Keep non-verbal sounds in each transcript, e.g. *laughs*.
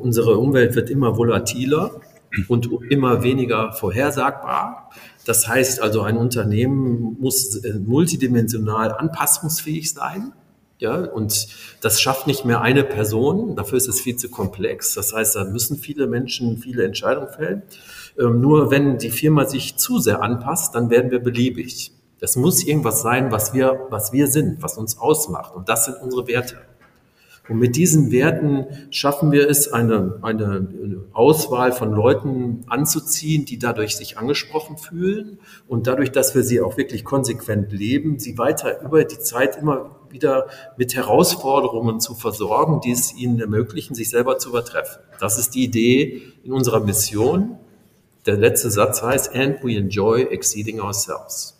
Unsere Umwelt wird immer volatiler und immer weniger vorhersagbar. Das heißt also, ein Unternehmen muss äh, multidimensional anpassungsfähig sein. Ja, und das schafft nicht mehr eine Person. Dafür ist es viel zu komplex. Das heißt, da müssen viele Menschen viele Entscheidungen fällen. Ähm, nur wenn die Firma sich zu sehr anpasst, dann werden wir beliebig. Das muss irgendwas sein, was wir, was wir sind, was uns ausmacht. Und das sind unsere Werte. Und mit diesen Werten schaffen wir es, eine, eine Auswahl von Leuten anzuziehen, die dadurch sich angesprochen fühlen und dadurch, dass wir sie auch wirklich konsequent leben, sie weiter über die Zeit immer wieder mit Herausforderungen zu versorgen, die es ihnen ermöglichen, sich selber zu übertreffen. Das ist die Idee in unserer Mission. Der letzte Satz heißt, and we enjoy exceeding ourselves.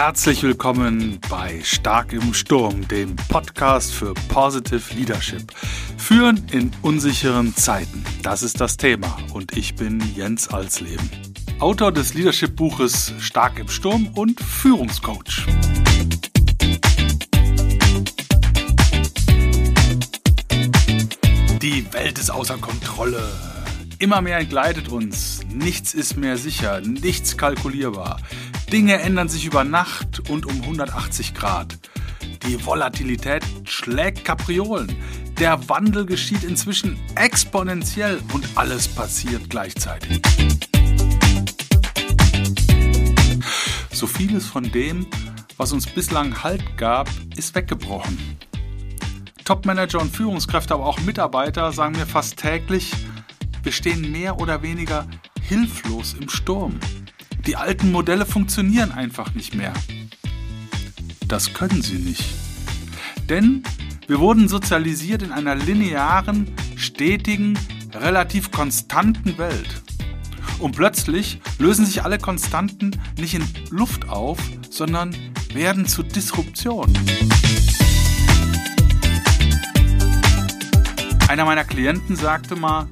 Herzlich willkommen bei Stark im Sturm, dem Podcast für Positive Leadership. Führen in unsicheren Zeiten, das ist das Thema und ich bin Jens Alsleben, Autor des Leadership-Buches Stark im Sturm und Führungscoach. Die Welt ist außer Kontrolle. Immer mehr entgleitet uns. Nichts ist mehr sicher, nichts kalkulierbar. Dinge ändern sich über Nacht und um 180 Grad. Die Volatilität schlägt Kapriolen. Der Wandel geschieht inzwischen exponentiell und alles passiert gleichzeitig. So vieles von dem, was uns bislang Halt gab, ist weggebrochen. Topmanager und Führungskräfte, aber auch Mitarbeiter sagen mir fast täglich, wir stehen mehr oder weniger hilflos im Sturm. Die alten Modelle funktionieren einfach nicht mehr. Das können sie nicht. Denn wir wurden sozialisiert in einer linearen, stetigen, relativ konstanten Welt. Und plötzlich lösen sich alle Konstanten nicht in Luft auf, sondern werden zu Disruption. Einer meiner Klienten sagte mal,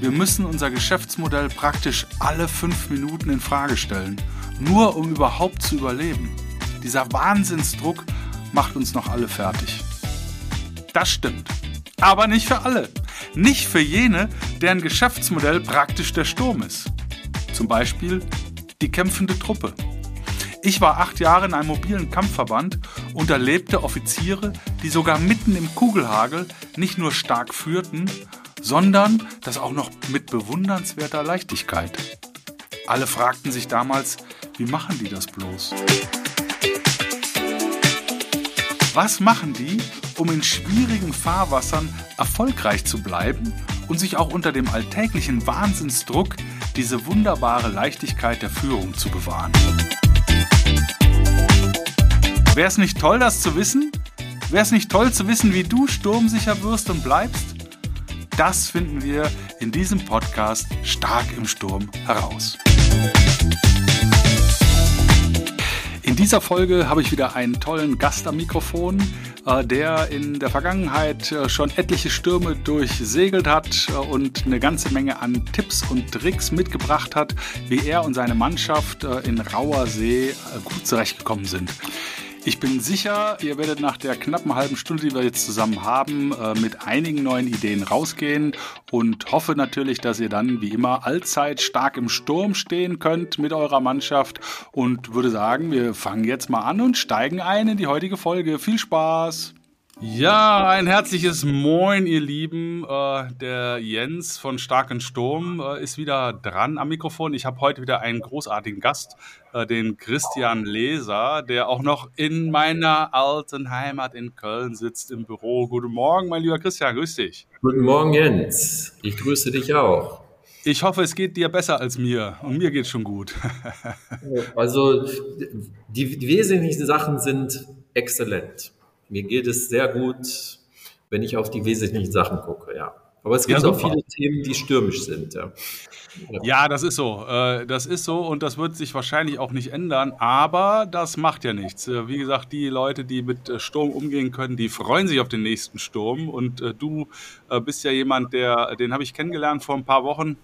wir müssen unser Geschäftsmodell praktisch alle fünf Minuten in Frage stellen, nur um überhaupt zu überleben. Dieser Wahnsinnsdruck macht uns noch alle fertig. Das stimmt. Aber nicht für alle. Nicht für jene, deren Geschäftsmodell praktisch der Sturm ist. Zum Beispiel die kämpfende Truppe. Ich war acht Jahre in einem mobilen Kampfverband und erlebte Offiziere, die sogar mitten im Kugelhagel nicht nur stark führten, sondern das auch noch mit bewundernswerter Leichtigkeit. Alle fragten sich damals, wie machen die das bloß? Was machen die, um in schwierigen Fahrwassern erfolgreich zu bleiben und sich auch unter dem alltäglichen Wahnsinnsdruck diese wunderbare Leichtigkeit der Führung zu bewahren? Wäre es nicht toll, das zu wissen? Wäre es nicht toll zu wissen, wie du sturmsicher wirst und bleibst? Das finden wir in diesem Podcast Stark im Sturm heraus. In dieser Folge habe ich wieder einen tollen Gast am Mikrofon, äh, der in der Vergangenheit äh, schon etliche Stürme durchsegelt hat äh, und eine ganze Menge an Tipps und Tricks mitgebracht hat, wie er und seine Mannschaft in rauer See gut zurechtgekommen sind. Ich bin sicher, ihr werdet nach der knappen halben Stunde, die wir jetzt zusammen haben, äh, mit einigen neuen Ideen rausgehen und hoffe natürlich, dass ihr dann wie immer allzeit stark im Sturm stehen könnt mit eurer Mannschaft und würde sagen, wir fangen jetzt mal an und steigen ein in die heutige Folge. Viel Spaß! Ja, ein herzliches Moin, ihr Lieben. Äh, der Jens von Starken Sturm äh, ist wieder dran am Mikrofon. Ich habe heute wieder einen großartigen Gast, äh, den Christian Leser, der auch noch in meiner alten Heimat in Köln sitzt im Büro. Guten Morgen, mein lieber Christian, grüß dich. Guten Morgen, Jens. Ich grüße dich auch. Ich hoffe, es geht dir besser als mir. Und mir geht schon gut. *laughs* also, die, die wesentlichen Sachen sind exzellent. Mir geht es sehr gut, wenn ich auf die wesentlichen Sachen gucke, ja. Aber es gibt ja, auch viele Themen, die stürmisch sind. Ja. ja. ja, das ist so. Äh, das ist so und das wird sich wahrscheinlich auch nicht ändern, aber das macht ja nichts. Äh, wie gesagt, die Leute, die mit äh, Sturm umgehen können, die freuen sich auf den nächsten Sturm. Und du bist ja jemand, der, den habe ich kennengelernt vor ein paar Wochen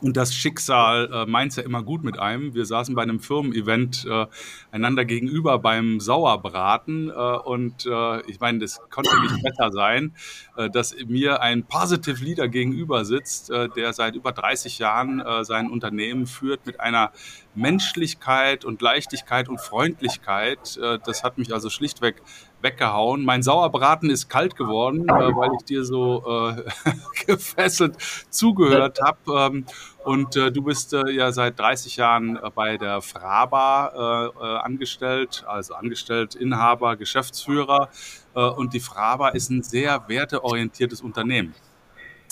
Und das Schicksal äh, meint es ja immer gut mit einem. Wir saßen bei einem Firmen-Event äh, einander gegenüber beim Sauerbraten. Äh, und äh, ich meine, das konnte nicht besser sein, äh, dass mir ein Positive Leader gegenüber sitzt, äh, der seit über 30 Jahren äh, sein Unternehmen führt mit einer Menschlichkeit und Leichtigkeit und Freundlichkeit. Äh, das hat mich also schlichtweg weggehauen. Mein Sauerbraten ist kalt geworden, äh, weil ich dir so äh, *laughs* gefesselt zugehört habe. Ähm, und äh, du bist äh, ja seit 30 Jahren äh, bei der Fraba äh, angestellt, also angestellt, Inhaber, Geschäftsführer. und die Fraba ist ein sehr werteorientiertes Unternehmen.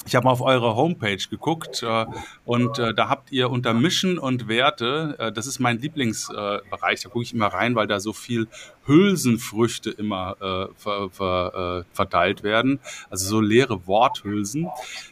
Ich habe mal auf eure Homepage geguckt äh, und äh, da habt ihr unter Mission und Werte, äh, das ist mein Lieblingsbereich, da gucke ich immer rein, weil da so viel Hülsenfrüchte immer äh, ver, ver, äh, verteilt werden, also so leere Worthülsen.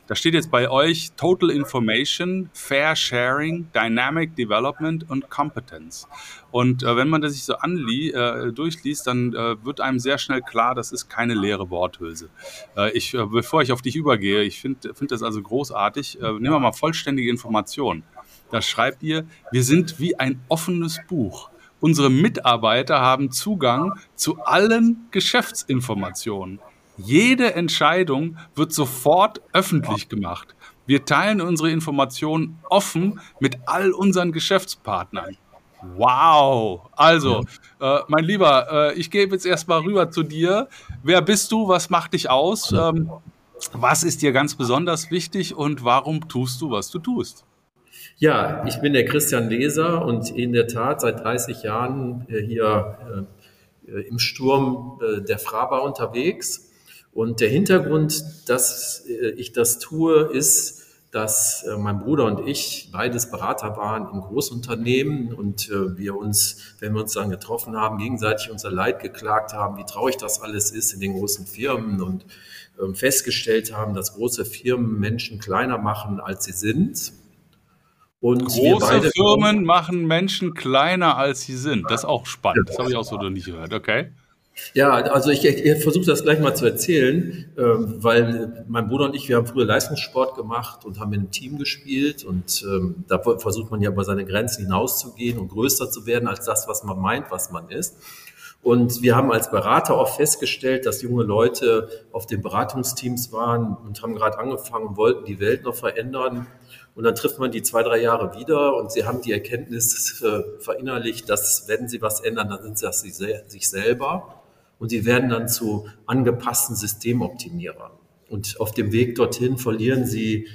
Da steht jetzt bei euch Total Information, Fair Sharing, Dynamic Development und Competence. Und äh, wenn man das sich so anlie äh, durchliest, dann äh, wird einem sehr schnell klar, das ist keine leere Worthülse. Äh, ich, äh, bevor ich auf dich übergehe, ich finde find das also großartig. Äh, nehmen wir mal vollständige Informationen. Da schreibt ihr, wir sind wie ein offenes Buch. Unsere Mitarbeiter haben Zugang zu allen Geschäftsinformationen. Jede Entscheidung wird sofort öffentlich gemacht. Wir teilen unsere Informationen offen mit all unseren Geschäftspartnern. Wow. Also, äh, mein Lieber, äh, ich gebe jetzt erstmal rüber zu dir. Wer bist du? Was macht dich aus? Ähm, was ist dir ganz besonders wichtig und warum tust du, was du tust? Ja, ich bin der Christian Leser und in der Tat seit 30 Jahren äh, hier äh, im Sturm äh, der Fraba unterwegs. Und der Hintergrund, dass ich das tue, ist, dass äh, mein Bruder und ich beides Berater waren in Großunternehmen und äh, wir uns, wenn wir uns dann getroffen haben, gegenseitig unser Leid geklagt haben, wie traurig das alles ist in den großen Firmen und ähm, festgestellt haben, dass große Firmen Menschen kleiner machen, als sie sind. Und große Firmen machen Menschen kleiner, als sie sind. Das ist auch spannend. Das habe ich auch so noch nicht gehört. Okay. Ja, also ich, ich versuche das gleich mal zu erzählen, äh, weil mein Bruder und ich, wir haben früher Leistungssport gemacht und haben in einem Team gespielt und ähm, da versucht man ja über seine Grenzen hinauszugehen und größer zu werden als das, was man meint, was man ist. Und wir haben als Berater auch festgestellt, dass junge Leute auf den Beratungsteams waren und haben gerade angefangen und wollten die Welt noch verändern. Und dann trifft man die zwei, drei Jahre wieder und sie haben die Erkenntnis äh, verinnerlicht, dass wenn sie was ändern, dann sind sie das sich selber und sie werden dann zu angepassten Systemoptimierern. Und auf dem Weg dorthin verlieren sie,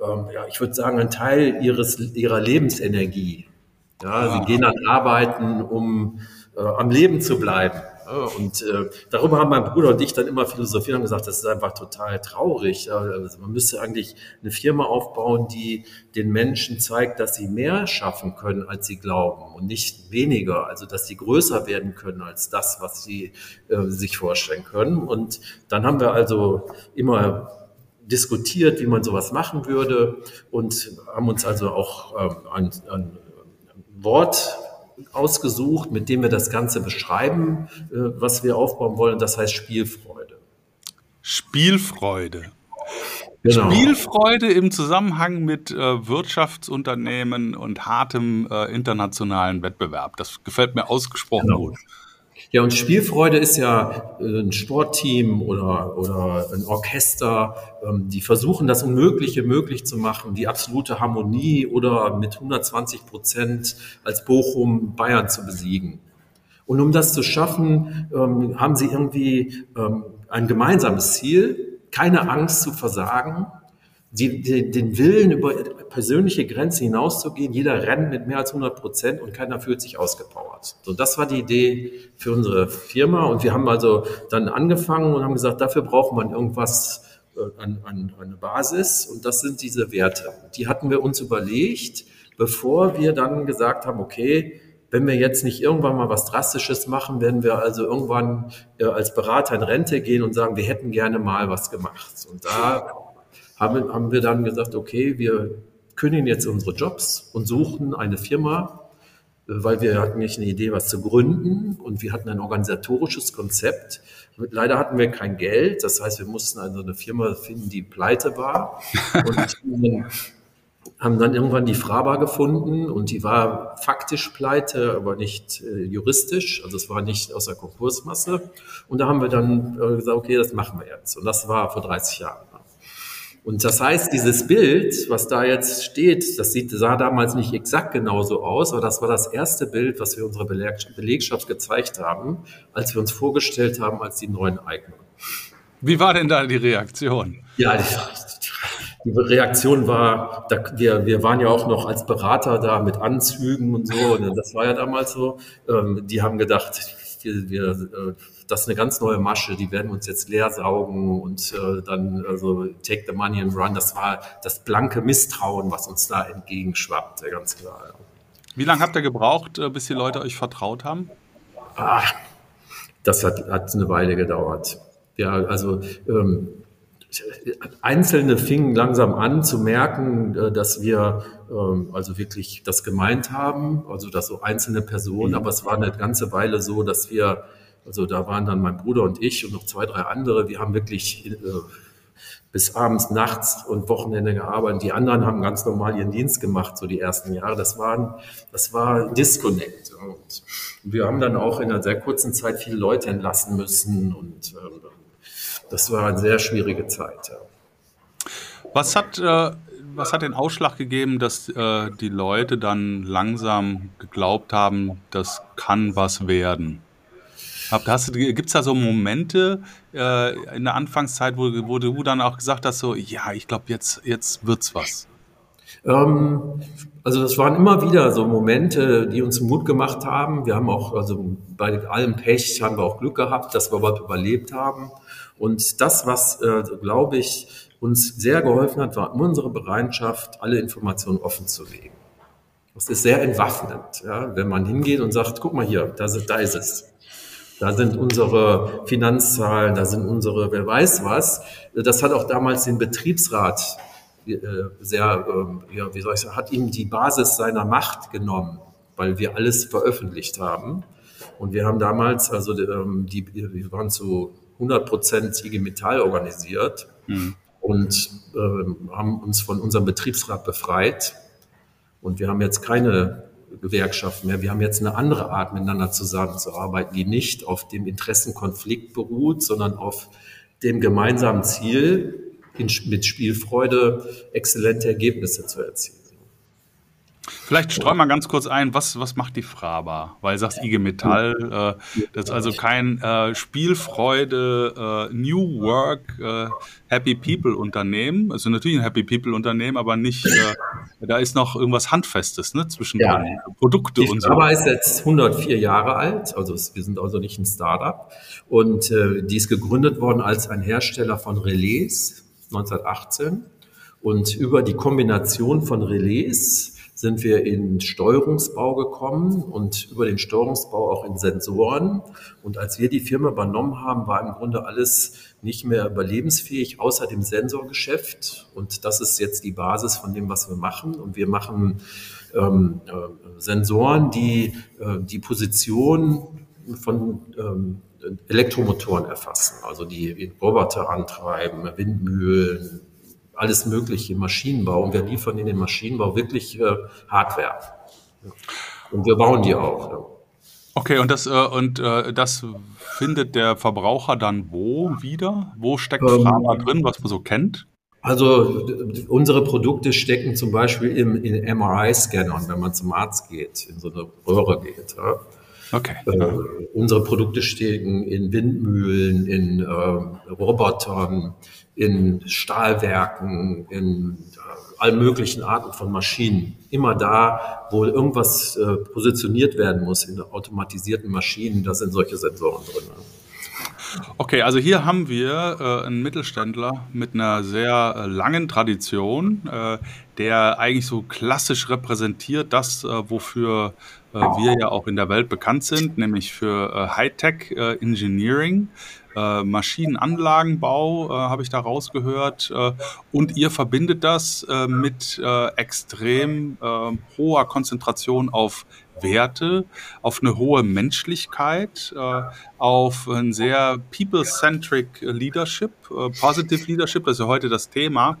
ähm, ja, ich würde sagen, einen Teil ihres, ihrer Lebensenergie. Ja, sie gehen dann arbeiten, um äh, am Leben zu bleiben. Und äh, darüber haben mein Bruder und ich dann immer philosophiert und gesagt, das ist einfach total traurig. Also man müsste eigentlich eine Firma aufbauen, die den Menschen zeigt, dass sie mehr schaffen können, als sie glauben und nicht weniger. Also dass sie größer werden können als das, was sie äh, sich vorstellen können. Und dann haben wir also immer diskutiert, wie man sowas machen würde und haben uns also auch ähm, ein, ein Wort ausgesucht, mit dem wir das Ganze beschreiben, äh, was wir aufbauen wollen. Das heißt Spielfreude. Spielfreude. Genau. Spielfreude im Zusammenhang mit äh, Wirtschaftsunternehmen und hartem äh, internationalen Wettbewerb. Das gefällt mir ausgesprochen genau. gut. Ja, und Spielfreude ist ja äh, ein Sportteam oder, oder ein Orchester, ähm, die versuchen, das Unmögliche möglich zu machen, die absolute Harmonie oder mit 120 Prozent als Bochum Bayern zu besiegen. Und um das zu schaffen, ähm, haben sie irgendwie ähm, ein gemeinsames Ziel, keine Angst zu versagen, die, die, den Willen, über persönliche Grenzen hinauszugehen. Jeder rennt mit mehr als 100 Prozent und keiner fühlt sich ausgepowert. So, das war die Idee für unsere Firma. Und wir haben also dann angefangen und haben gesagt, dafür braucht man irgendwas äh, an, an, eine Basis. Und das sind diese Werte. Die hatten wir uns überlegt, bevor wir dann gesagt haben, okay, wenn wir jetzt nicht irgendwann mal was Drastisches machen, werden wir also irgendwann äh, als Berater in Rente gehen und sagen, wir hätten gerne mal was gemacht. Und da haben, haben wir dann gesagt, okay, wir kündigen jetzt unsere Jobs und suchen eine Firma, weil wir hatten nicht eine Idee, was zu gründen und wir hatten ein organisatorisches Konzept. Leider hatten wir kein Geld, das heißt, wir mussten also eine Firma finden, die pleite war. *laughs* Und haben dann irgendwann die Fraba gefunden und die war faktisch pleite, aber nicht äh, juristisch. Also es war nicht aus der Konkursmasse. Und da haben wir dann äh, gesagt, okay, das machen wir jetzt. Und das war vor 30 Jahren. Und das heißt, dieses Bild, was da jetzt steht, das sieht, sah damals nicht exakt genauso aus, aber das war das erste Bild, was wir unserer Belegschaft gezeigt haben, als wir uns vorgestellt haben als die neuen Eigner. Wie war denn da die Reaktion? Ja, die, die Reaktion war, da, wir, wir waren ja auch noch als Berater da mit Anzügen und so. Und das war ja damals so. Ähm, die haben gedacht, wir, wir, äh, das ist eine ganz neue Masche, die werden uns jetzt leer saugen und äh, dann also take the money and run. Das war das blanke Misstrauen, was uns da entgegenschwappte, ganz klar. Wie lange habt ihr gebraucht, äh, bis die Leute euch vertraut haben? Ah, das hat, hat eine Weile gedauert. Ja, also ähm, Einzelne fingen langsam an zu merken, äh, dass wir ähm, also wirklich das gemeint haben, also dass so einzelne Personen, mhm. aber es war eine ganze Weile so, dass wir, also da waren dann mein Bruder und ich und noch zwei, drei andere, wir haben wirklich äh, bis abends, nachts und Wochenende gearbeitet. Die anderen haben ganz normal ihren Dienst gemacht, so die ersten Jahre. Das war, das war Disconnect. Und wir haben dann auch in einer sehr kurzen Zeit viele Leute entlassen müssen und ähm, das war eine sehr schwierige Zeit. Ja. Was hat, äh, was hat den Ausschlag gegeben, dass äh, die Leute dann langsam geglaubt haben, das kann was werden? Gibt es da so Momente äh, in der Anfangszeit, wo, wo, du dann auch gesagt hast, so, ja, ich glaube, jetzt, jetzt es was? Ähm, also das waren immer wieder so Momente, die uns Mut gemacht haben. Wir haben auch, also bei allem Pech haben wir auch Glück gehabt, dass wir überhaupt überlebt haben. Und das, was, äh, glaube ich, uns sehr geholfen hat, war unsere Bereitschaft, alle Informationen offen zu legen. Das ist sehr entwaffnend, ja, wenn man hingeht und sagt, guck mal hier, da, da ist es. Da sind unsere Finanzzahlen, da sind unsere, wer weiß was. Das hat auch damals den Betriebsrat äh, sehr, äh, ja, wie soll ich sagen, hat ihm die Basis seiner Macht genommen, weil wir alles veröffentlicht haben. Und wir haben damals, also ähm, die, wir waren zu 100 Prozent IG Metall organisiert mhm. und äh, haben uns von unserem Betriebsrat befreit. Und wir haben jetzt keine Gewerkschaften mehr. Wir haben jetzt eine andere Art, miteinander zusammenzuarbeiten, die nicht auf dem Interessenkonflikt beruht, sondern auf dem gemeinsamen Ziel, in, mit Spielfreude exzellente Ergebnisse zu erzielen. Vielleicht streuen wir ganz kurz ein, was, was macht die Fraba? Weil du sagst IG Metall, äh, das ist also kein äh, Spielfreude, äh, New Work, äh, Happy People Unternehmen. Also natürlich ein Happy People Unternehmen, aber nicht, äh, da ist noch irgendwas Handfestes ne, zwischen ja. Produkte die und so. Die Fraba ist jetzt 104 Jahre alt, also wir sind also nicht ein Startup. Und äh, die ist gegründet worden als ein Hersteller von Relais 1918. Und über die Kombination von Relais sind wir in Steuerungsbau gekommen und über den Steuerungsbau auch in Sensoren. Und als wir die Firma übernommen haben, war im Grunde alles nicht mehr überlebensfähig, außer dem Sensorgeschäft. Und das ist jetzt die Basis von dem, was wir machen. Und wir machen ähm, äh, Sensoren, die äh, die Position von ähm, Elektromotoren erfassen, also die Roboter antreiben, Windmühlen, alles Mögliche im Maschinenbau. Und wir liefern in den Maschinenbau wirklich äh, Hardware. Und wir bauen die auch. Ja. Okay, und das, äh, und äh, das findet der Verbraucher dann wo wieder? Wo steckt ähm, Frama drin, was man so kennt? Also unsere Produkte stecken zum Beispiel im, in MRI-Scannern, wenn man zum Arzt geht, in so eine Röhre geht. Ja. Okay. Äh, unsere Produkte stecken in Windmühlen, in äh, Robotern, in Stahlwerken, in äh, allen möglichen Arten von Maschinen. Immer da, wo irgendwas äh, positioniert werden muss in automatisierten Maschinen, da sind solche Sensoren drin. Okay, also hier haben wir äh, einen Mittelständler mit einer sehr äh, langen Tradition, äh, der eigentlich so klassisch repräsentiert das, äh, wofür äh, wir ja auch in der Welt bekannt sind, nämlich für äh, Hightech Engineering. Maschinenanlagenbau habe ich da rausgehört und ihr verbindet das mit extrem hoher Konzentration auf Werte, auf eine hohe Menschlichkeit, äh, auf ein sehr people-centric Leadership, äh, Positive Leadership, das ist ja heute das Thema.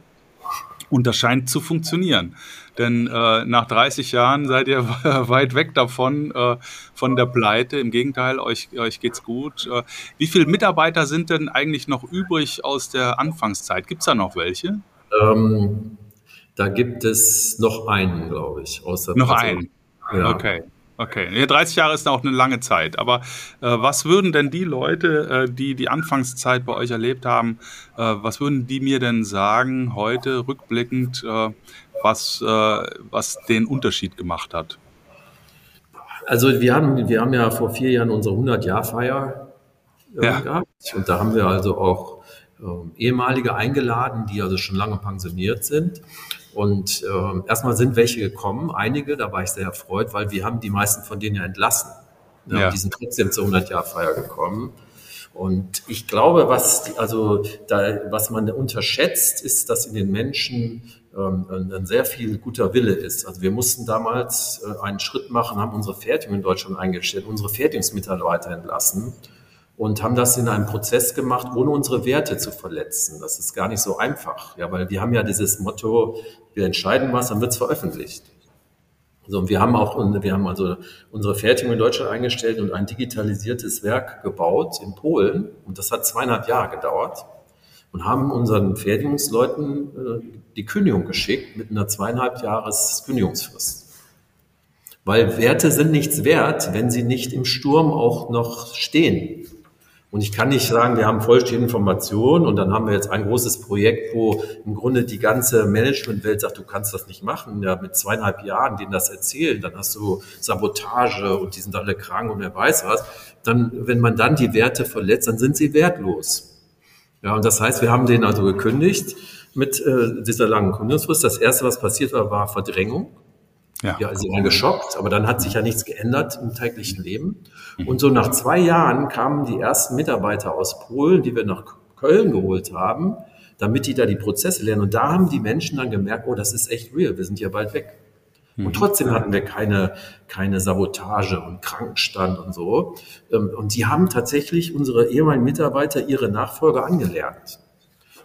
Und das scheint zu funktionieren. Denn äh, nach 30 Jahren seid ihr *laughs* weit weg davon, äh, von der Pleite. Im Gegenteil, euch, euch geht's gut. Äh, wie viele Mitarbeiter sind denn eigentlich noch übrig aus der Anfangszeit? Gibt es da noch welche? Ähm, da gibt es noch einen, glaube ich. Außer noch einen? Ja. Okay. Okay, 30 Jahre ist auch eine lange Zeit. Aber äh, was würden denn die Leute, äh, die die Anfangszeit bei euch erlebt haben, äh, was würden die mir denn sagen heute rückblickend, äh, was, äh, was den Unterschied gemacht hat? Also wir haben, wir haben ja vor vier Jahren unsere 100-Jahr-Feier äh, ja. gehabt und da haben wir also auch ehemalige eingeladen, die also schon lange pensioniert sind. Und äh, erstmal sind welche gekommen, einige, da war ich sehr erfreut, weil wir haben die meisten von denen ja entlassen. Ja, ja. Die sind trotzdem zur 100-Jahr-Feier gekommen. Und ich glaube, was, die, also da, was man unterschätzt, ist, dass in den Menschen ähm, ein sehr viel guter Wille ist. Also wir mussten damals äh, einen Schritt machen, haben unsere Fertigung in Deutschland eingestellt, unsere Fertigungsmitarbeiter entlassen und haben das in einem Prozess gemacht, ohne unsere Werte zu verletzen. Das ist gar nicht so einfach, ja, weil wir haben ja dieses Motto, wir entscheiden was, dann wird es veröffentlicht. So, und wir haben auch, wir haben also unsere Fertigung in Deutschland eingestellt und ein digitalisiertes Werk gebaut in Polen. Und das hat zweieinhalb Jahre gedauert. Und haben unseren Fertigungsleuten äh, die Kündigung geschickt mit einer zweieinhalb Jahres Kündigungsfrist. Weil Werte sind nichts wert, wenn sie nicht im Sturm auch noch stehen. Und ich kann nicht sagen, wir haben vollständige Informationen und dann haben wir jetzt ein großes Projekt, wo im Grunde die ganze Managementwelt sagt, du kannst das nicht machen. Ja, mit zweieinhalb Jahren denen das erzählen, dann hast du Sabotage und die sind alle krank und wer weiß was. Dann, wenn man dann die Werte verletzt, dann sind sie wertlos. Ja, und das heißt, wir haben denen also gekündigt mit äh, dieser langen Kündigungsfrist. Das erste, was passiert war, war Verdrängung. Ja. ja, sie waren geschockt, aber dann hat sich ja nichts geändert im täglichen Leben. Und so nach zwei Jahren kamen die ersten Mitarbeiter aus Polen, die wir nach Köln geholt haben, damit die da die Prozesse lernen. Und da haben die Menschen dann gemerkt, oh, das ist echt real, wir sind ja bald weg. Und mhm. trotzdem hatten wir keine, keine Sabotage und Krankenstand und so. Ähm, und die haben tatsächlich unsere ehemaligen Mitarbeiter ihre Nachfolger angelernt.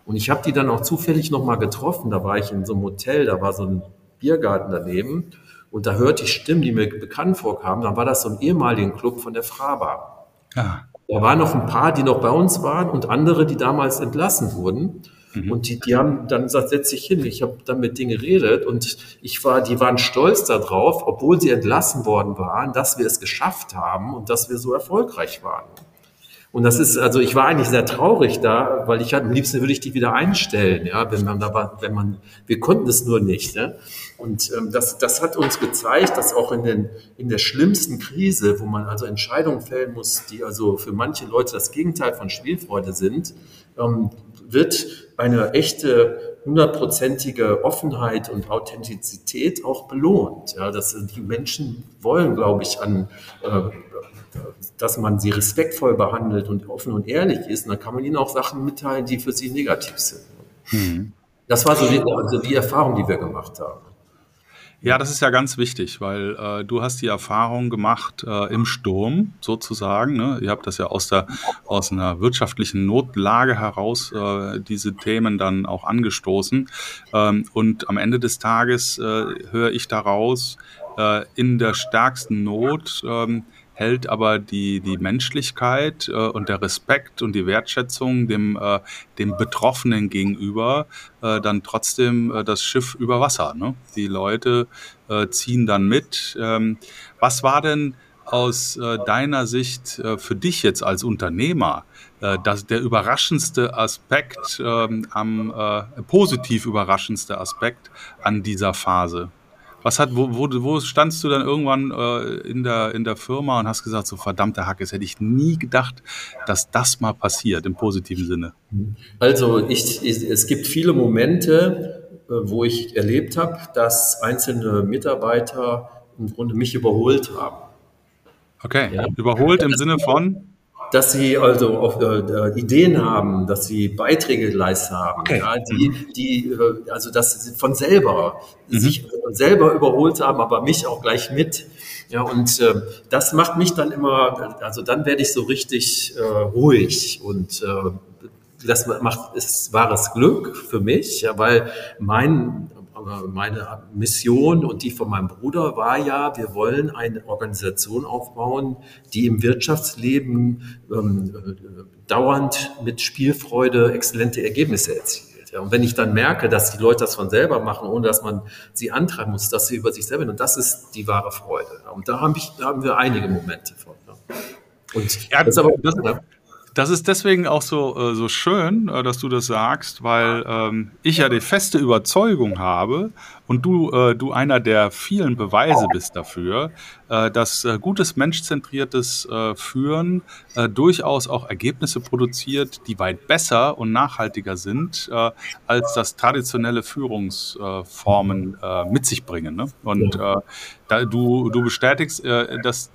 Und ich habe die dann auch zufällig nochmal getroffen. Da war ich in so einem Hotel, da war so ein Biergarten daneben und da hörte ich Stimmen, die mir bekannt vorkamen. Dann war das so ein ehemaligen Club von der Fraba. Ja. Da waren noch ein paar, die noch bei uns waren und andere, die damals entlassen wurden. Mhm. Und die, die haben dann gesagt, setz dich hin. Ich habe dann mit denen geredet und ich war, die waren stolz darauf, obwohl sie entlassen worden waren, dass wir es geschafft haben und dass wir so erfolgreich waren. Und das ist, also ich war eigentlich sehr traurig da, weil ich am liebsten würde ich die wieder einstellen, ja, wenn man da war, wenn man, wir konnten es nur nicht. Ja? Und ähm, das, das hat uns gezeigt, dass auch in, den, in der schlimmsten Krise, wo man also Entscheidungen fällen muss, die also für manche Leute das Gegenteil von Spielfreude sind, ähm, wird eine echte hundertprozentige Offenheit und Authentizität auch belohnt. Ja, dass die Menschen wollen, glaube ich, an äh, dass man sie respektvoll behandelt und offen und ehrlich ist, dann kann man ihnen auch Sachen mitteilen, die für sie negativ sind. Mhm. Das war so die, also die Erfahrung, die wir gemacht haben. Ja, das ist ja ganz wichtig, weil äh, du hast die Erfahrung gemacht äh, im Sturm sozusagen. Ne? Ihr habt das ja aus der aus einer wirtschaftlichen Notlage heraus äh, diese Themen dann auch angestoßen. Ähm, und am Ende des Tages äh, höre ich daraus äh, in der stärksten Not. Ähm, hält aber die, die Menschlichkeit äh, und der Respekt und die Wertschätzung dem, äh, dem Betroffenen gegenüber äh, dann trotzdem äh, das Schiff über Wasser. Ne? Die Leute äh, ziehen dann mit. Ähm, was war denn aus äh, deiner Sicht äh, für dich jetzt als Unternehmer äh, das, der überraschendste Aspekt, ähm, am äh, positiv überraschendste Aspekt an dieser Phase? Was hat, wo, wo, wo standst du dann irgendwann äh, in, der, in der Firma und hast gesagt, so verdammte Hack, es hätte ich nie gedacht, dass das mal passiert im positiven Sinne? Also ich, ich es gibt viele Momente, äh, wo ich erlebt habe, dass einzelne Mitarbeiter im Grunde mich überholt haben. Okay, ja. überholt im Sinne von? Dass sie also auch äh, Ideen haben, dass sie Beiträge geleistet haben, okay. ja, die, mhm. die, äh, also dass sie von selber mhm. sich selber überholt haben, aber mich auch gleich mit. Ja, und äh, das macht mich dann immer, also dann werde ich so richtig äh, ruhig und äh, das macht, ist wahres Glück für mich, ja, weil mein, meine Mission und die von meinem Bruder war ja, wir wollen eine Organisation aufbauen, die im Wirtschaftsleben ähm, dauernd mit Spielfreude exzellente Ergebnisse erzielt. Ja, und wenn ich dann merke, dass die Leute das von selber machen, ohne dass man sie antreiben muss, dass sie über sich selber, und das ist die wahre Freude. Und da, hab ich, da haben wir einige Momente von. Ja. Und ja, das, aber, das, das ist deswegen auch so, äh, so schön, äh, dass du das sagst, weil ähm, ich ja die feste Überzeugung habe und du, äh, du einer der vielen Beweise bist dafür, äh, dass äh, gutes menschzentriertes äh, Führen durchaus auch Ergebnisse produziert, die weit besser und nachhaltiger sind, als das traditionelle Führungsformen mit sich bringen. Ne? Und da, du, du bestätigst, dass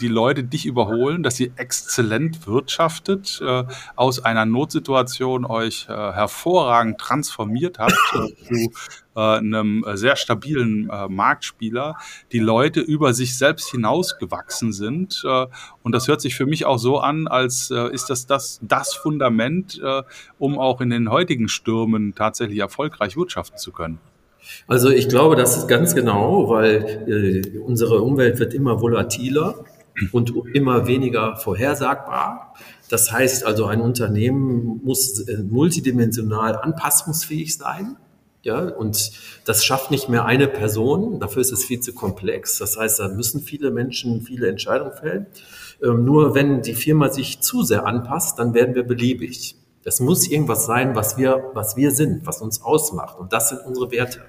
die Leute dich überholen, dass ihr exzellent wirtschaftet, äh, aus einer Notsituation euch äh, hervorragend transformiert habt äh, zu äh, einem sehr stabilen äh, Marktspieler, die Leute über sich selbst hinausgewachsen sind. Äh, und das hört sich für mich auch so an, als ist das das, das Fundament, um auch in den heutigen Stürmen tatsächlich erfolgreich wirtschaften zu können. Also ich glaube, das ist ganz genau, weil äh, unsere Umwelt wird immer volatiler und immer weniger vorhersagbar. Das heißt also, ein Unternehmen muss äh, multidimensional anpassungsfähig sein. Ja, und das schafft nicht mehr eine Person. Dafür ist es viel zu komplex. Das heißt, da müssen viele Menschen viele Entscheidungen fällen. Ähm, nur wenn die Firma sich zu sehr anpasst, dann werden wir beliebig. Das muss irgendwas sein, was wir, was wir sind, was uns ausmacht. Und das sind unsere Werte.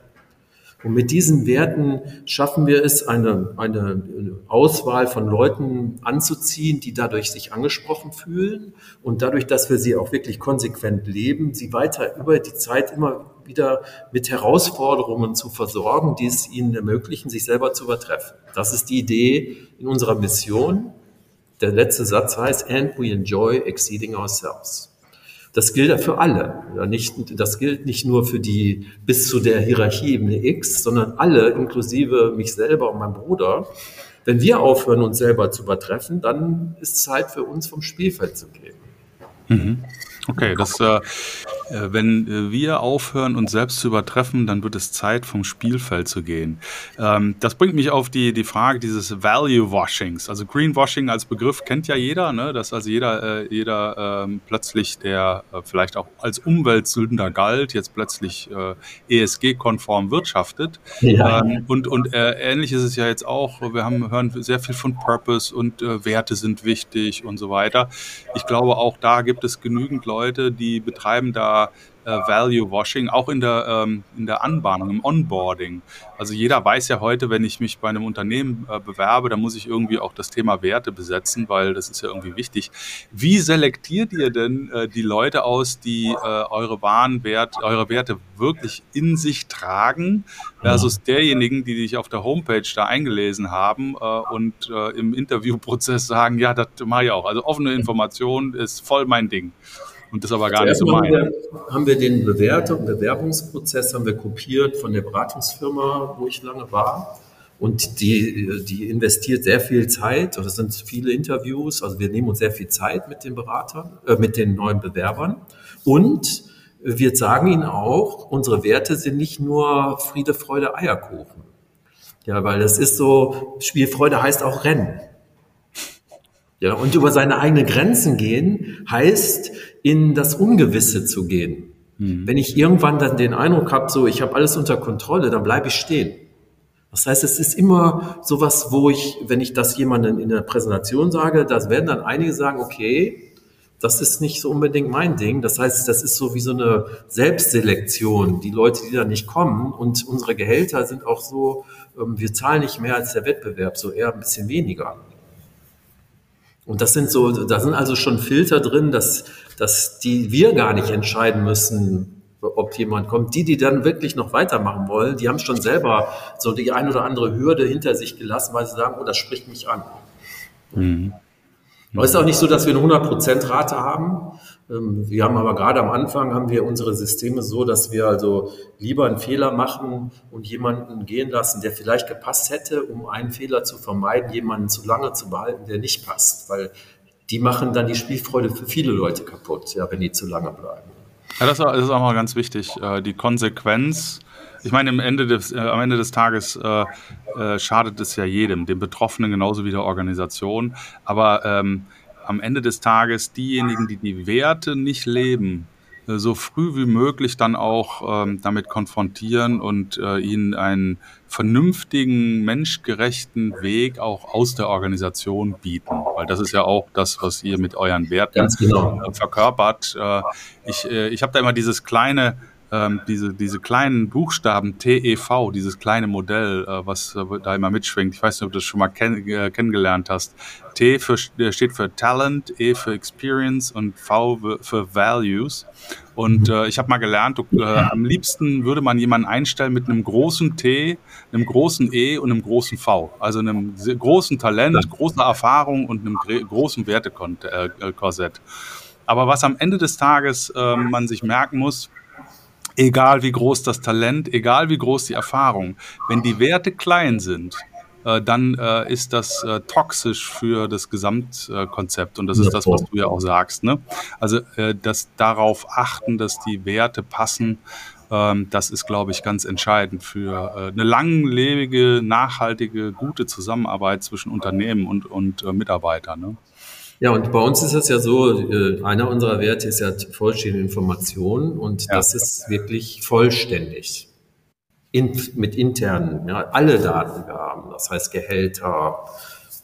Und mit diesen Werten schaffen wir es, eine, eine Auswahl von Leuten anzuziehen, die dadurch sich angesprochen fühlen und dadurch, dass wir sie auch wirklich konsequent leben, sie weiter über die Zeit immer wieder mit Herausforderungen zu versorgen, die es ihnen ermöglichen, sich selber zu übertreffen. Das ist die Idee in unserer Mission. Der letzte Satz heißt, and we enjoy exceeding ourselves. Das gilt ja für alle. Das gilt nicht nur für die bis zu der Hierarchieebene X, sondern alle, inklusive mich selber und meinem Bruder. Wenn wir aufhören, uns selber zu übertreffen, dann ist Zeit für uns vom Spielfeld zu gehen. Mhm. Okay, das, äh, wenn äh, wir aufhören, uns selbst zu übertreffen, dann wird es Zeit, vom Spielfeld zu gehen. Ähm, das bringt mich auf die, die Frage dieses Value Washings. Also Greenwashing als Begriff kennt ja jeder, ne? dass also jeder, äh, jeder ähm, plötzlich, der äh, vielleicht auch als Umweltsünder galt, jetzt plötzlich äh, ESG-konform wirtschaftet. Ja. Ähm, und und äh, ähnlich ist es ja jetzt auch. Wir haben, hören sehr viel von Purpose und äh, Werte sind wichtig und so weiter. Ich glaube, auch da gibt es genügend Leute, die betreiben da äh, Value Washing, auch in der, ähm, in der Anbahnung, im Onboarding. Also jeder weiß ja heute, wenn ich mich bei einem Unternehmen äh, bewerbe, dann muss ich irgendwie auch das Thema Werte besetzen, weil das ist ja irgendwie wichtig. Wie selektiert ihr denn äh, die Leute aus, die äh, eure wahren Wert, eure Werte wirklich in sich tragen, versus derjenigen, die sich auf der Homepage da eingelesen haben äh, und äh, im Interviewprozess sagen, ja, das mache ich auch. Also offene Information ist voll mein Ding. Und das aber gar nicht so mein. Haben wir, haben wir den Bewerter und Bewerbungsprozess haben wir kopiert von der Beratungsfirma, wo ich lange war. Und die, die investiert sehr viel Zeit. Das sind viele Interviews. Also wir nehmen uns sehr viel Zeit mit den Beratern, äh, mit den neuen Bewerbern. Und wir sagen ihnen auch, unsere Werte sind nicht nur Friede, Freude, Eierkuchen. Ja, weil das ist so, Spielfreude heißt auch Rennen. Ja, und über seine eigenen Grenzen gehen heißt, in das Ungewisse zu gehen. Mhm. Wenn ich irgendwann dann den Eindruck habe, so ich habe alles unter Kontrolle, dann bleibe ich stehen. Das heißt, es ist immer sowas, wo ich, wenn ich das jemandem in der Präsentation sage, das werden dann einige sagen, okay, das ist nicht so unbedingt mein Ding. Das heißt, das ist so wie so eine Selbstselektion. Die Leute, die da nicht kommen und unsere Gehälter sind auch so, ähm, wir zahlen nicht mehr als der Wettbewerb, so eher ein bisschen weniger. Und das sind so, da sind also schon Filter drin, dass, dass die wir gar nicht entscheiden müssen, ob jemand kommt. Die, die dann wirklich noch weitermachen wollen, die haben schon selber so die ein oder andere Hürde hinter sich gelassen, weil sie sagen, oh, das spricht mich an. Mhm. Aber es ist auch nicht so, dass wir eine 100% Rate haben. Ähm, wir haben aber gerade am Anfang haben wir unsere Systeme so, dass wir also lieber einen Fehler machen und jemanden gehen lassen, der vielleicht gepasst hätte, um einen Fehler zu vermeiden, jemanden zu lange zu behalten, der nicht passt. Weil die machen dann die Spielfreude für viele Leute kaputt, ja, wenn die zu lange bleiben. Ja, das ist auch mal ganz wichtig. Äh, die Konsequenz. Ich meine, am Ende des, äh, am Ende des Tages äh, äh, schadet es ja jedem, dem Betroffenen genauso wie der Organisation. Aber ähm, am Ende des Tages diejenigen, die die Werte nicht leben, äh, so früh wie möglich dann auch ähm, damit konfrontieren und äh, ihnen einen vernünftigen, menschgerechten Weg auch aus der Organisation bieten. Weil das ist ja auch das, was ihr mit euren Werten genau. äh, verkörpert. Äh, ich äh, ich habe da immer dieses kleine ähm, diese, diese kleinen Buchstaben TEV, dieses kleine Modell, äh, was äh, da immer mitschwingt. Ich weiß nicht, ob du das schon mal kenn äh, kennengelernt hast. T für, äh, steht für Talent, E für Experience und V für Values. Und äh, ich habe mal gelernt, äh, am liebsten würde man jemanden einstellen mit einem großen T, einem großen E und einem großen V. Also einem großen Talent, großer Erfahrung und einem großen Wertekorsett. Aber was am Ende des Tages äh, man sich merken muss, egal wie groß das Talent, egal wie groß die Erfahrung, wenn die Werte klein sind, äh, dann äh, ist das äh, toxisch für das Gesamtkonzept. Und das ist das, was du ja auch sagst. Ne? Also äh, das darauf achten, dass die Werte passen, ähm, das ist, glaube ich, ganz entscheidend für äh, eine langlebige, nachhaltige, gute Zusammenarbeit zwischen Unternehmen und, und äh, Mitarbeitern. Ne? Ja, und bei uns ist es ja so, äh, einer unserer Werte ist ja vollständige Information und ja. das ist wirklich vollständig. In, mit internen, ja, alle Daten wir haben, das heißt Gehälter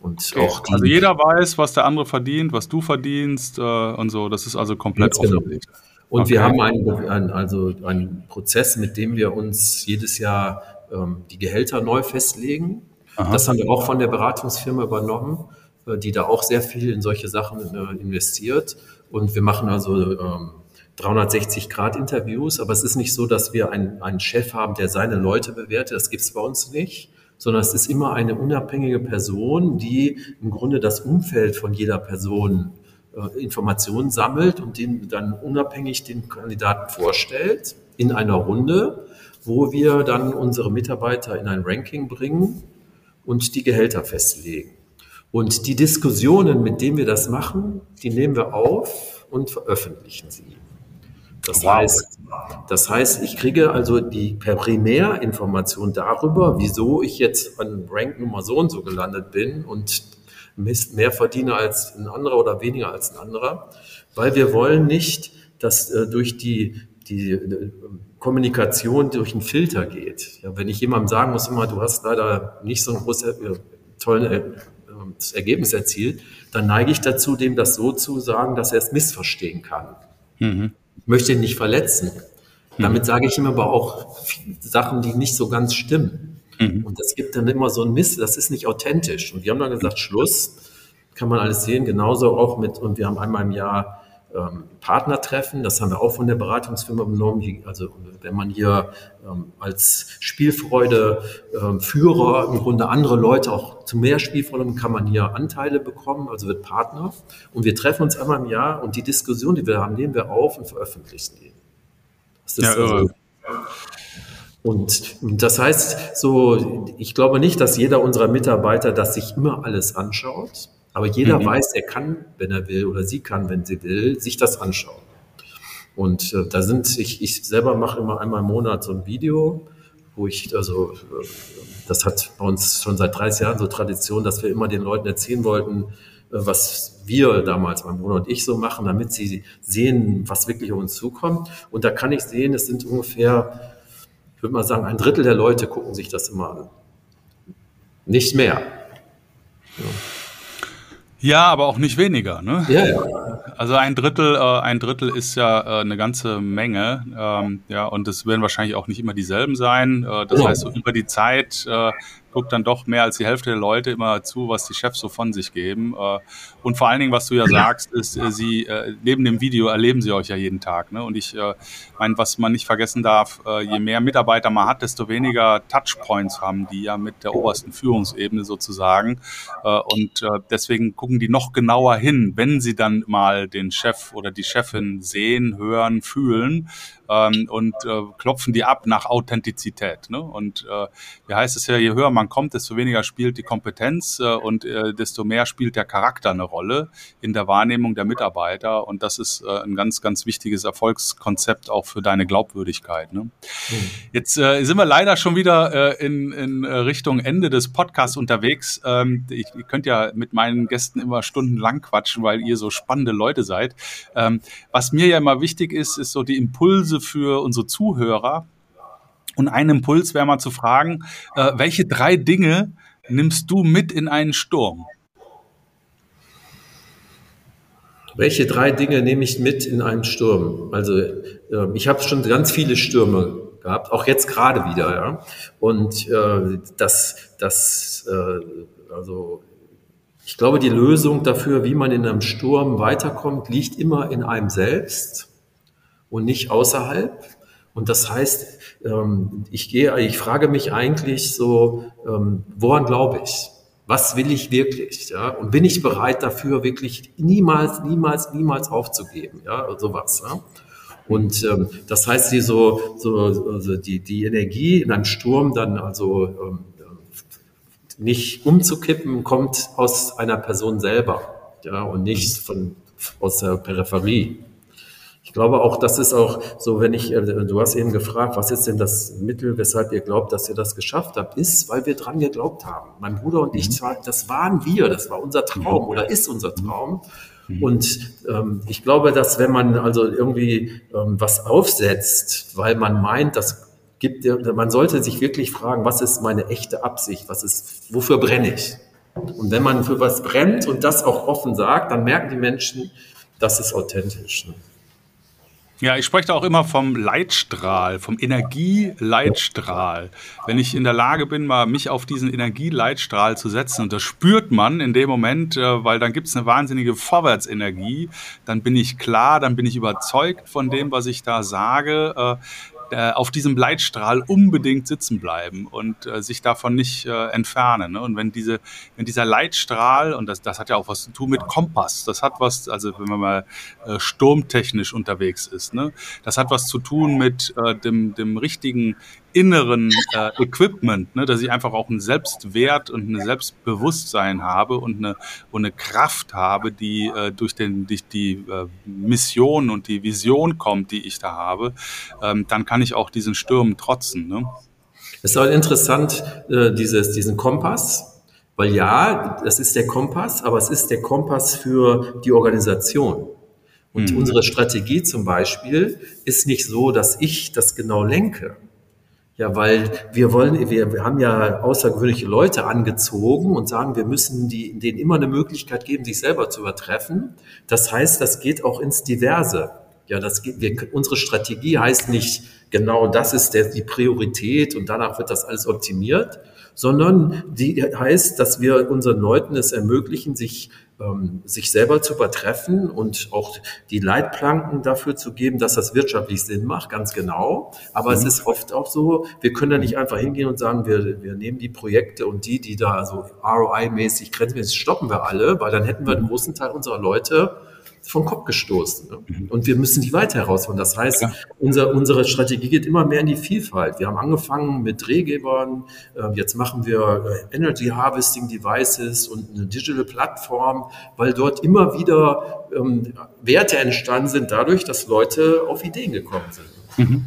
und okay. auch. Also jeder weiß, was der andere verdient, was du verdienst äh, und so. Das ist also komplett genau. Und okay. wir haben einen, einen, also einen Prozess, mit dem wir uns jedes Jahr ähm, die Gehälter neu festlegen. Aha. Das haben wir auch von der Beratungsfirma übernommen. Äh, die da auch sehr viel in solche Sachen äh, investiert. Und wir machen also 360-Grad-Interviews, ähm, aber es ist nicht so, dass wir einen, einen Chef haben, der seine Leute bewertet. Das gibt es bei uns nicht sondern es ist immer eine unabhängige Person, die im Grunde das Umfeld von jeder Person äh, Informationen sammelt und den dann unabhängig den Kandidaten vorstellt in einer Runde, wo wir dann unsere Mitarbeiter in ein Ranking bringen und die Gehälter festlegen. Und die Diskussionen, mit denen wir das machen, die nehmen wir auf und veröffentlichen sie. Das wow. heißt, das heißt, ich kriege also die Primärinformation darüber, wieso ich jetzt an Rank Nummer so und so gelandet bin und mehr verdiene als ein anderer oder weniger als ein anderer, weil wir wollen nicht, dass äh, durch die, die äh, Kommunikation durch einen Filter geht. Ja, wenn ich jemandem sagen muss, immer, du hast leider nicht so einen großen, äh, tollen das Ergebnis erzielt, dann neige ich dazu, dem das so zu sagen, dass er es missverstehen kann. Mhm. Ich möchte ihn nicht verletzen. Mhm. Damit sage ich ihm aber auch Sachen, die nicht so ganz stimmen. Mhm. Und das gibt dann immer so ein Mist, das ist nicht authentisch. Und wir haben dann gesagt, Schluss, kann man alles sehen, genauso auch mit, und wir haben einmal im Jahr ähm, Partnertreffen. Das haben wir auch von der Beratungsfirma übernommen. Also wenn man hier ähm, als Spielfreude ähm, Führer im Grunde andere Leute auch zu mehr Spielfreude kann man hier Anteile bekommen, also wird Partner. Und wir treffen uns einmal im Jahr und die Diskussion, die wir haben, nehmen wir auf und veröffentlichen die. Das ist ja, also, und das heißt, so, ich glaube nicht, dass jeder unserer Mitarbeiter das sich immer alles anschaut. Aber jeder mhm. weiß, er kann, wenn er will, oder sie kann, wenn sie will, sich das anschauen. Und äh, da sind, ich, ich selber mache immer einmal im Monat so ein Video, wo ich, also, äh, das hat bei uns schon seit 30 Jahren so Tradition, dass wir immer den Leuten erzählen wollten, äh, was wir damals, mein Bruder und ich so machen, damit sie sehen, was wirklich auf uns zukommt. Und da kann ich sehen, es sind ungefähr, ich würde mal sagen, ein Drittel der Leute gucken sich das immer an. Nicht mehr. Ja. Ja, aber auch nicht weniger. Ne? Ja, ja. Also ein Drittel, äh, ein Drittel ist ja äh, eine ganze Menge. Ähm, ja, und es werden wahrscheinlich auch nicht immer dieselben sein. Äh, das ja. heißt, so über die Zeit äh, guckt dann doch mehr als die Hälfte der Leute immer zu, was die Chefs so von sich geben. Äh, und vor allen Dingen, was du ja *clears throat* sagst, ist, äh, sie äh, neben dem Video erleben sie euch ja jeden Tag. Ne? Und ich meine, was man nicht vergessen darf, je mehr Mitarbeiter man hat, desto weniger Touchpoints haben die ja mit der obersten Führungsebene sozusagen. Und deswegen gucken die noch genauer hin, wenn sie dann mal den Chef oder die Chefin sehen, hören, fühlen ähm, und klopfen die ab nach Authentizität. Ne? Und wie heißt es ja, je höher man man kommt, desto weniger spielt die Kompetenz äh, und äh, desto mehr spielt der Charakter eine Rolle in der Wahrnehmung der Mitarbeiter. Und das ist äh, ein ganz, ganz wichtiges Erfolgskonzept auch für deine Glaubwürdigkeit. Ne? Mhm. Jetzt äh, sind wir leider schon wieder äh, in, in Richtung Ende des Podcasts unterwegs. Ähm, ich, ihr könnt ja mit meinen Gästen immer stundenlang quatschen, weil ihr so spannende Leute seid. Ähm, was mir ja immer wichtig ist, ist so die Impulse für unsere Zuhörer. Und ein Impuls wäre mal zu fragen, äh, welche drei Dinge nimmst du mit in einen Sturm? Welche drei Dinge nehme ich mit in einen Sturm? Also äh, ich habe schon ganz viele Stürme gehabt, auch jetzt gerade wieder. Ja? Und äh, das, das äh, also ich glaube, die Lösung dafür, wie man in einem Sturm weiterkommt, liegt immer in einem selbst und nicht außerhalb. Und das heißt, ähm, ich gehe, ich frage mich eigentlich so, ähm, woran glaube ich? Was will ich wirklich? Ja? Und bin ich bereit dafür, wirklich niemals, niemals, niemals aufzugeben? Ja, sowas. Ja? Und ähm, das heißt, die so, so also die, die Energie in einem Sturm dann also ähm, nicht umzukippen, kommt aus einer Person selber, ja, und nicht von, aus der Peripherie. Ich glaube auch, das ist auch so, wenn ich, äh, du hast eben gefragt, was ist denn das Mittel, weshalb ihr glaubt, dass ihr das geschafft habt, ist, weil wir dran geglaubt haben. Mein Bruder und ich, mhm. das waren wir, das war unser Traum mhm. oder ist unser Traum. Mhm. Und ähm, ich glaube, dass wenn man also irgendwie ähm, was aufsetzt, weil man meint, das gibt, man sollte sich wirklich fragen, was ist meine echte Absicht? Was ist, wofür brenne ich? Und wenn man für was brennt und das auch offen sagt, dann merken die Menschen, das ist authentisch. Ja, ich spreche da auch immer vom Leitstrahl, vom Energieleitstrahl. Wenn ich in der Lage bin, mal mich auf diesen Energieleitstrahl zu setzen, und das spürt man in dem Moment, äh, weil dann gibt es eine wahnsinnige Vorwärtsenergie, dann bin ich klar, dann bin ich überzeugt von dem, was ich da sage. Äh, auf diesem Leitstrahl unbedingt sitzen bleiben und äh, sich davon nicht äh, entfernen. Ne? Und wenn diese, wenn dieser Leitstrahl, und das, das hat ja auch was zu tun mit Kompass, das hat was, also wenn man mal äh, sturmtechnisch unterwegs ist, ne? das hat was zu tun mit äh, dem, dem richtigen inneren äh, Equipment, ne, dass ich einfach auch einen Selbstwert und ein Selbstbewusstsein habe und eine, und eine Kraft habe, die äh, durch den, die, die äh, Mission und die Vision kommt, die ich da habe, ähm, dann kann ich auch diesen Stürmen trotzen. Ne? Es ist auch interessant, äh, dieses, diesen Kompass, weil ja, das ist der Kompass, aber es ist der Kompass für die Organisation. Und mhm. unsere Strategie zum Beispiel ist nicht so, dass ich das genau lenke, ja, weil wir wollen, wir, haben ja außergewöhnliche Leute angezogen und sagen, wir müssen die, denen immer eine Möglichkeit geben, sich selber zu übertreffen. Das heißt, das geht auch ins Diverse. Ja, das wir, unsere Strategie heißt nicht, genau das ist der, die Priorität und danach wird das alles optimiert, sondern die heißt, dass wir unseren Leuten es ermöglichen, sich ähm, sich selber zu übertreffen und auch die Leitplanken dafür zu geben, dass das wirtschaftlich Sinn macht, ganz genau. Aber mhm. es ist oft auch so, wir können da nicht einfach hingehen und sagen, wir, wir nehmen die Projekte und die, die da so ROI-mäßig, grenzmäßig stoppen wir alle, weil dann hätten wir einen großen Teil unserer Leute vom Kopf gestoßen. Ne? Mhm. Und wir müssen die weiter herausfinden. Das heißt, ja. unser, unsere Strategie geht immer mehr in die Vielfalt. Wir haben angefangen mit Drehgebern, äh, jetzt machen wir äh, Energy Harvesting Devices und eine Digital Plattform, weil dort immer wieder ähm, Werte entstanden sind dadurch, dass Leute auf Ideen gekommen sind. Mhm.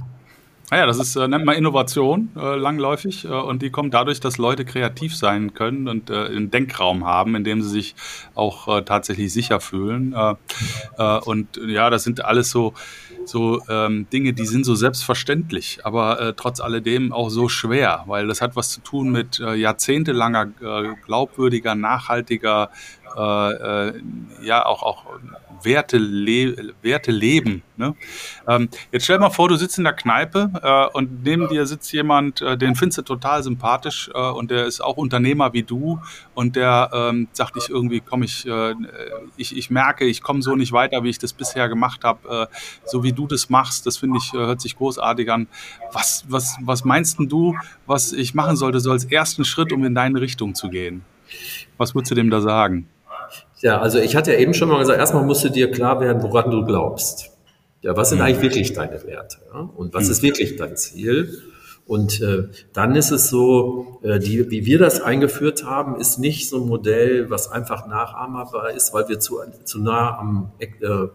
Naja, das ist, äh, nennt man Innovation äh, langläufig äh, und die kommt dadurch, dass Leute kreativ sein können und äh, einen Denkraum haben, in dem sie sich auch äh, tatsächlich sicher fühlen. Äh, äh, und ja, das sind alles so, so ähm, Dinge, die sind so selbstverständlich, aber äh, trotz alledem auch so schwer, weil das hat was zu tun mit äh, jahrzehntelanger äh, glaubwürdiger, nachhaltiger äh, äh, ja auch, auch Werte, le Werte leben. Ne? Ähm, jetzt stell mal vor, du sitzt in der Kneipe äh, und neben dir sitzt jemand, äh, den findest du total sympathisch äh, und der ist auch Unternehmer wie du und der ähm, sagt ich irgendwie, komm ich, äh, ich, ich merke, ich komme so nicht weiter, wie ich das bisher gemacht habe, äh, so wie du das machst, das finde ich, äh, hört sich großartig an. Was, was, was meinst du, was ich machen sollte, so als ersten Schritt, um in deine Richtung zu gehen? Was würdest du dem da sagen? Ja, also ich hatte ja eben schon mal gesagt, erstmal musst du dir klar werden, woran du glaubst. Ja, was sind mhm. eigentlich wirklich deine Werte? Ja? Und was mhm. ist wirklich dein Ziel? Und äh, dann ist es so, äh, die, wie wir das eingeführt haben, ist nicht so ein Modell, was einfach nachahmbar ist, weil wir zu, zu nah am äh,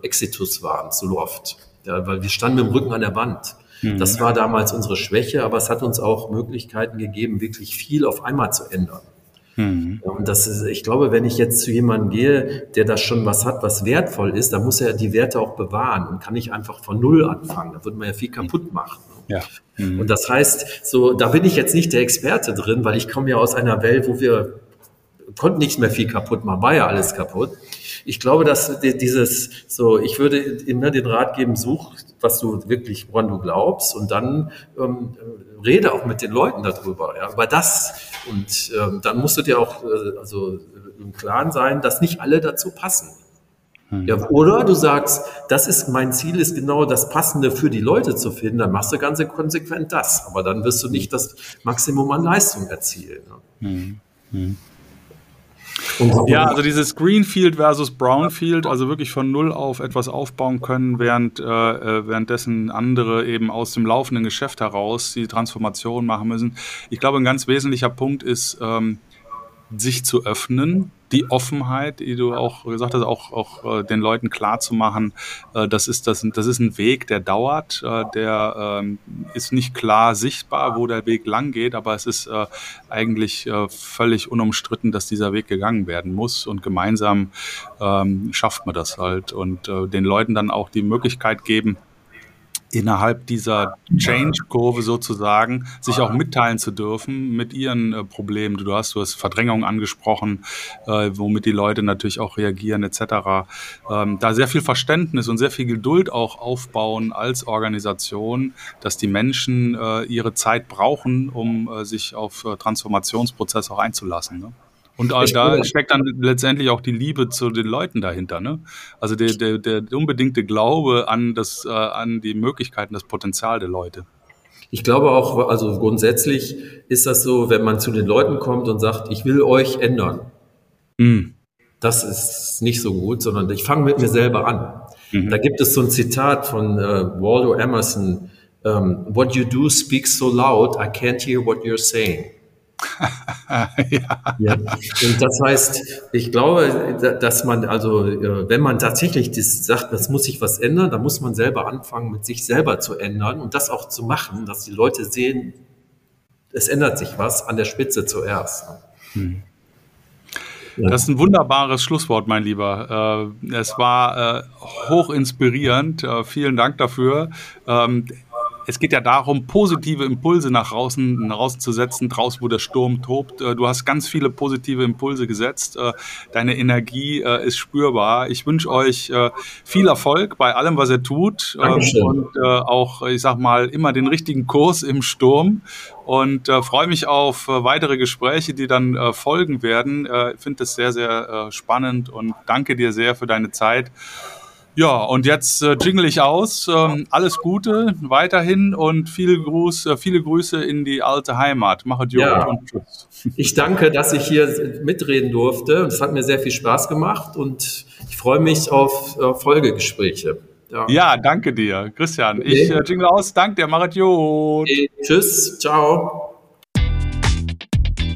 Exitus waren, zu Loft. Ja, weil wir standen mit dem Rücken an der Wand. Mhm. Das war damals unsere Schwäche, aber es hat uns auch Möglichkeiten gegeben, wirklich viel auf einmal zu ändern. Mhm. Und das ist, ich glaube, wenn ich jetzt zu jemandem gehe, der da schon was hat, was wertvoll ist, dann muss er die Werte auch bewahren und kann nicht einfach von Null anfangen. Da würde man ja viel kaputt machen. Ja. Mhm. Und das heißt, so, da bin ich jetzt nicht der Experte drin, weil ich komme ja aus einer Welt, wo wir konnten nicht mehr viel kaputt machen, war ja alles kaputt. Ich glaube, dass dieses, so, ich würde immer den Rat geben, such, was du wirklich, woran du glaubst und dann ähm, rede auch mit den Leuten darüber, ja, über das. Und ähm, dann musst du dir auch äh, also im Klaren sein, dass nicht alle dazu passen. Hm. Ja, oder du sagst, das ist mein Ziel, ist genau das Passende für die Leute zu finden, dann machst du ganz konsequent das. Aber dann wirst du nicht das Maximum an Leistung erzielen. Ne? Hm. Hm. Ja, also dieses Greenfield versus Brownfield, also wirklich von Null auf etwas aufbauen können, während äh, äh währenddessen andere eben aus dem laufenden Geschäft heraus die Transformation machen müssen. Ich glaube, ein ganz wesentlicher Punkt ist, ähm, sich zu öffnen, die Offenheit, die du auch gesagt hast, auch, auch äh, den Leuten klar zu machen, äh, das, ist, das, das ist ein Weg, der dauert, äh, der ähm, ist nicht klar sichtbar, wo der Weg lang geht, aber es ist äh, eigentlich äh, völlig unumstritten, dass dieser Weg gegangen werden muss und gemeinsam ähm, schafft man das halt. Und äh, den Leuten dann auch die Möglichkeit geben, innerhalb dieser Change-Kurve sozusagen sich auch mitteilen zu dürfen mit ihren äh, Problemen. Du hast, du hast Verdrängung angesprochen, äh, womit die Leute natürlich auch reagieren etc. Ähm, da sehr viel Verständnis und sehr viel Geduld auch aufbauen als Organisation, dass die Menschen äh, ihre Zeit brauchen, um äh, sich auf äh, Transformationsprozesse auch einzulassen. Ne? Und ich da steckt dann letztendlich auch die Liebe zu den Leuten dahinter, ne? Also der, der, der unbedingte Glaube an das, äh, an die Möglichkeiten, das Potenzial der Leute. Ich glaube auch, also grundsätzlich ist das so, wenn man zu den Leuten kommt und sagt, ich will euch ändern. Mm. Das ist nicht so gut, sondern ich fange mit mir selber an. Mhm. Da gibt es so ein Zitat von äh, Waldo Emerson, um, ähm, What you do speaks so loud, I can't hear what you're saying. *laughs* ja. ja. Und das heißt, ich glaube, dass man, also, äh, wenn man tatsächlich das sagt, das muss sich was ändern, dann muss man selber anfangen, mit sich selber zu ändern und das auch zu machen, dass die Leute sehen, es ändert sich was an der Spitze zuerst. Hm. Ja. Das ist ein wunderbares Schlusswort, mein Lieber. Äh, es war äh, hoch inspirierend. vielen Dank dafür. Es geht ja darum, positive Impulse nach draußen, nach draußen zu setzen, draußen, wo der Sturm tobt. Äh, du hast ganz viele positive Impulse gesetzt. Äh, deine Energie äh, ist spürbar. Ich wünsche euch viel Erfolg bei allem, was ihr tut. Ähm, Dankeschön. Und auch, ich sag mal, immer den richtigen Kurs im Sturm. Und freue mich auf weitere Gespräche, die dann folgen werden. Ich finde das sehr, sehr spannend und danke dir sehr für deine Zeit. Ja, und jetzt äh, jingle ich aus. Ähm, alles Gute weiterhin und viele, Gruß, äh, viele Grüße in die alte Heimat. Mache dir ja. und tschüss. Ich danke, dass ich hier mitreden durfte. Es hat mir sehr viel Spaß gemacht und ich freue mich auf äh, Folgegespräche. Ja. ja. danke dir, Christian. Okay. Ich äh, jingle aus. Danke dir, Marit Okay. Tschüss, ciao.